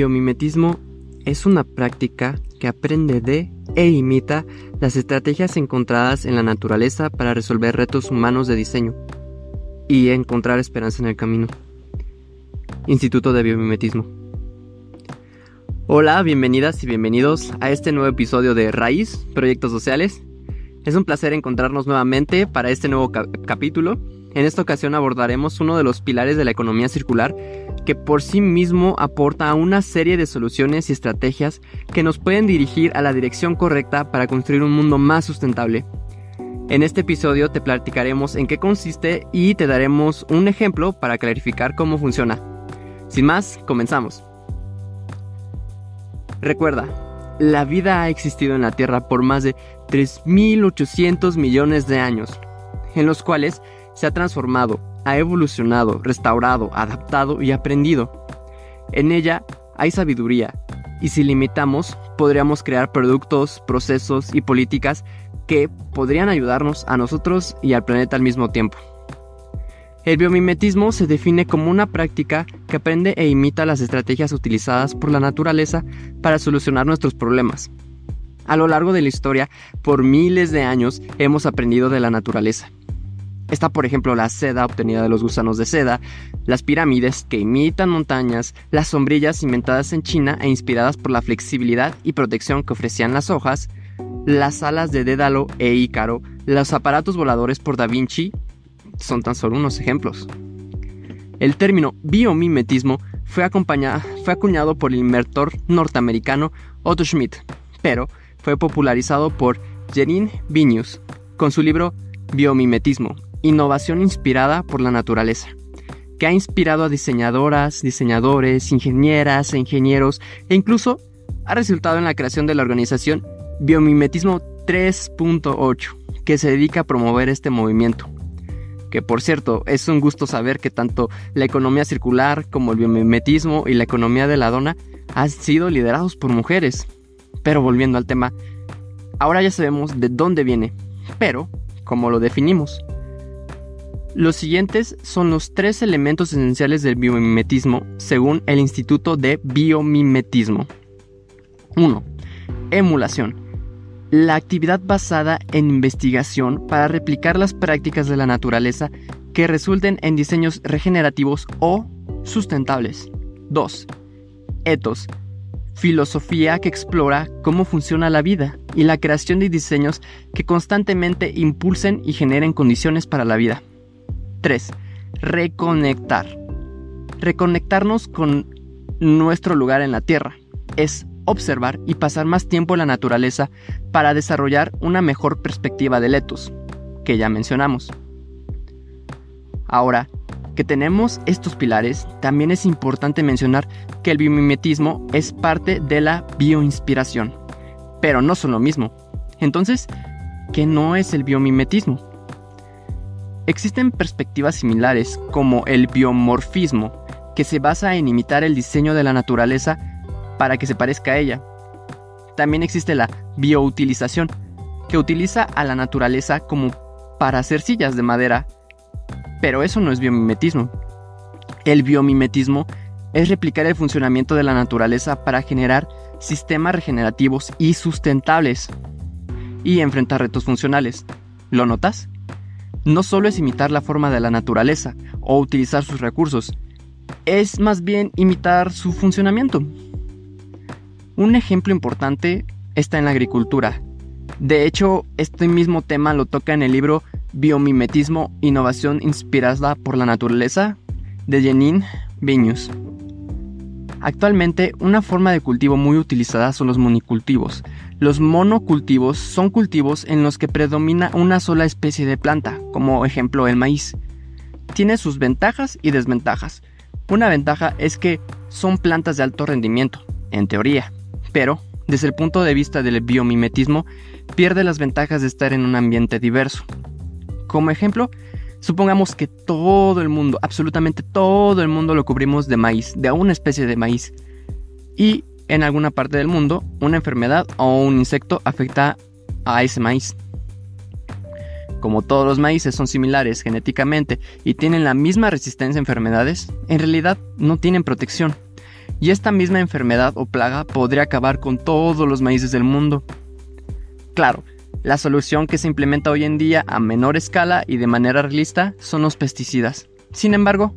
biomimetismo es una práctica que aprende de e imita las estrategias encontradas en la naturaleza para resolver retos humanos de diseño y encontrar esperanza en el camino. Instituto de Biomimetismo. Hola, bienvenidas y bienvenidos a este nuevo episodio de Raíz, Proyectos Sociales. Es un placer encontrarnos nuevamente para este nuevo capítulo. En esta ocasión abordaremos uno de los pilares de la economía circular que por sí mismo aporta una serie de soluciones y estrategias que nos pueden dirigir a la dirección correcta para construir un mundo más sustentable. En este episodio te platicaremos en qué consiste y te daremos un ejemplo para clarificar cómo funciona. Sin más, comenzamos. Recuerda, la vida ha existido en la Tierra por más de 3.800 millones de años, en los cuales se ha transformado, ha evolucionado, restaurado, adaptado y aprendido. En ella hay sabiduría, y si limitamos, podríamos crear productos, procesos y políticas que podrían ayudarnos a nosotros y al planeta al mismo tiempo. El biomimetismo se define como una práctica que aprende e imita las estrategias utilizadas por la naturaleza para solucionar nuestros problemas. A lo largo de la historia, por miles de años, hemos aprendido de la naturaleza. Está, por ejemplo, la seda obtenida de los gusanos de seda, las pirámides que imitan montañas, las sombrillas inventadas en China e inspiradas por la flexibilidad y protección que ofrecían las hojas, las alas de Dédalo e Ícaro, los aparatos voladores por Da Vinci son tan solo unos ejemplos. El término biomimetismo fue, fue acuñado por el inventor norteamericano Otto Schmidt, pero fue popularizado por Jerin Vinius con su libro Biomimetismo, innovación inspirada por la naturaleza, que ha inspirado a diseñadoras, diseñadores, ingenieras e ingenieros e incluso ha resultado en la creación de la organización Biomimetismo 3.8, que se dedica a promover este movimiento que por cierto es un gusto saber que tanto la economía circular como el biomimetismo y la economía de la dona han sido liderados por mujeres. Pero volviendo al tema, ahora ya sabemos de dónde viene, pero cómo lo definimos. Los siguientes son los tres elementos esenciales del biomimetismo según el Instituto de Biomimetismo. 1. Emulación la actividad basada en investigación para replicar las prácticas de la naturaleza que resulten en diseños regenerativos o sustentables. 2. Etos. Filosofía que explora cómo funciona la vida y la creación de diseños que constantemente impulsen y generen condiciones para la vida. 3. Reconectar. Reconectarnos con nuestro lugar en la Tierra. Es observar y pasar más tiempo en la naturaleza para desarrollar una mejor perspectiva del etos, que ya mencionamos. Ahora que tenemos estos pilares, también es importante mencionar que el biomimetismo es parte de la bioinspiración, pero no son lo mismo. Entonces, ¿qué no es el biomimetismo? Existen perspectivas similares como el biomorfismo, que se basa en imitar el diseño de la naturaleza para que se parezca a ella. También existe la bioutilización, que utiliza a la naturaleza como para hacer sillas de madera. Pero eso no es biomimetismo. El biomimetismo es replicar el funcionamiento de la naturaleza para generar sistemas regenerativos y sustentables y enfrentar retos funcionales. ¿Lo notas? No solo es imitar la forma de la naturaleza o utilizar sus recursos, es más bien imitar su funcionamiento. Un ejemplo importante está en la agricultura. De hecho, este mismo tema lo toca en el libro Biomimetismo, Innovación Inspirada por la Naturaleza de Jenin Viñus. Actualmente, una forma de cultivo muy utilizada son los monicultivos. Los monocultivos son cultivos en los que predomina una sola especie de planta, como ejemplo el maíz. Tiene sus ventajas y desventajas. Una ventaja es que son plantas de alto rendimiento, en teoría pero, desde el punto de vista del biomimetismo, pierde las ventajas de estar en un ambiente diverso. Como ejemplo, supongamos que todo el mundo, absolutamente todo el mundo lo cubrimos de maíz, de una especie de maíz, y en alguna parte del mundo una enfermedad o un insecto afecta a ese maíz. Como todos los maíces son similares genéticamente y tienen la misma resistencia a enfermedades, en realidad no tienen protección y esta misma enfermedad o plaga podría acabar con todos los maíces del mundo. Claro, la solución que se implementa hoy en día a menor escala y de manera realista son los pesticidas. Sin embargo,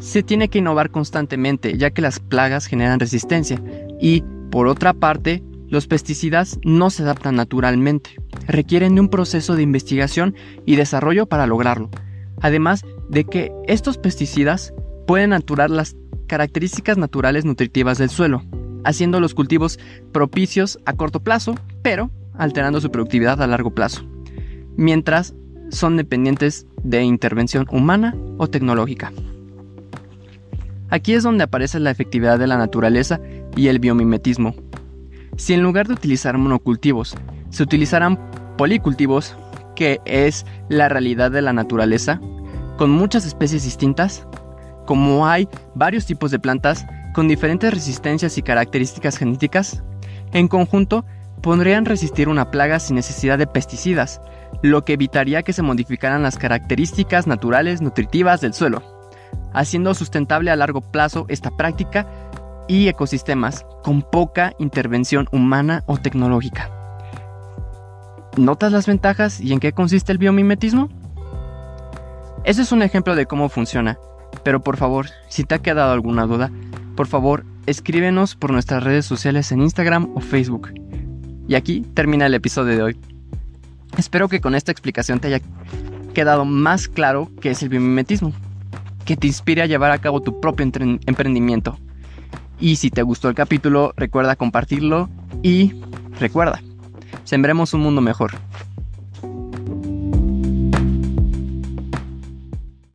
se tiene que innovar constantemente ya que las plagas generan resistencia y, por otra parte, los pesticidas no se adaptan naturalmente, requieren de un proceso de investigación y desarrollo para lograrlo, además de que estos pesticidas pueden alterar las características naturales nutritivas del suelo, haciendo los cultivos propicios a corto plazo, pero alterando su productividad a largo plazo, mientras son dependientes de intervención humana o tecnológica. Aquí es donde aparece la efectividad de la naturaleza y el biomimetismo. Si en lugar de utilizar monocultivos, se utilizaran policultivos, que es la realidad de la naturaleza, con muchas especies distintas, como hay varios tipos de plantas con diferentes resistencias y características genéticas, en conjunto podrían resistir una plaga sin necesidad de pesticidas, lo que evitaría que se modificaran las características naturales nutritivas del suelo, haciendo sustentable a largo plazo esta práctica y ecosistemas con poca intervención humana o tecnológica. ¿Notas las ventajas y en qué consiste el biomimetismo? Ese es un ejemplo de cómo funciona, pero por favor, si te ha quedado alguna duda, por favor, escríbenos por nuestras redes sociales en Instagram o Facebook. Y aquí termina el episodio de hoy. Espero que con esta explicación te haya quedado más claro qué es el biomimetismo, que te inspire a llevar a cabo tu propio emprendimiento. Y si te gustó el capítulo, recuerda compartirlo y recuerda, sembremos un mundo mejor.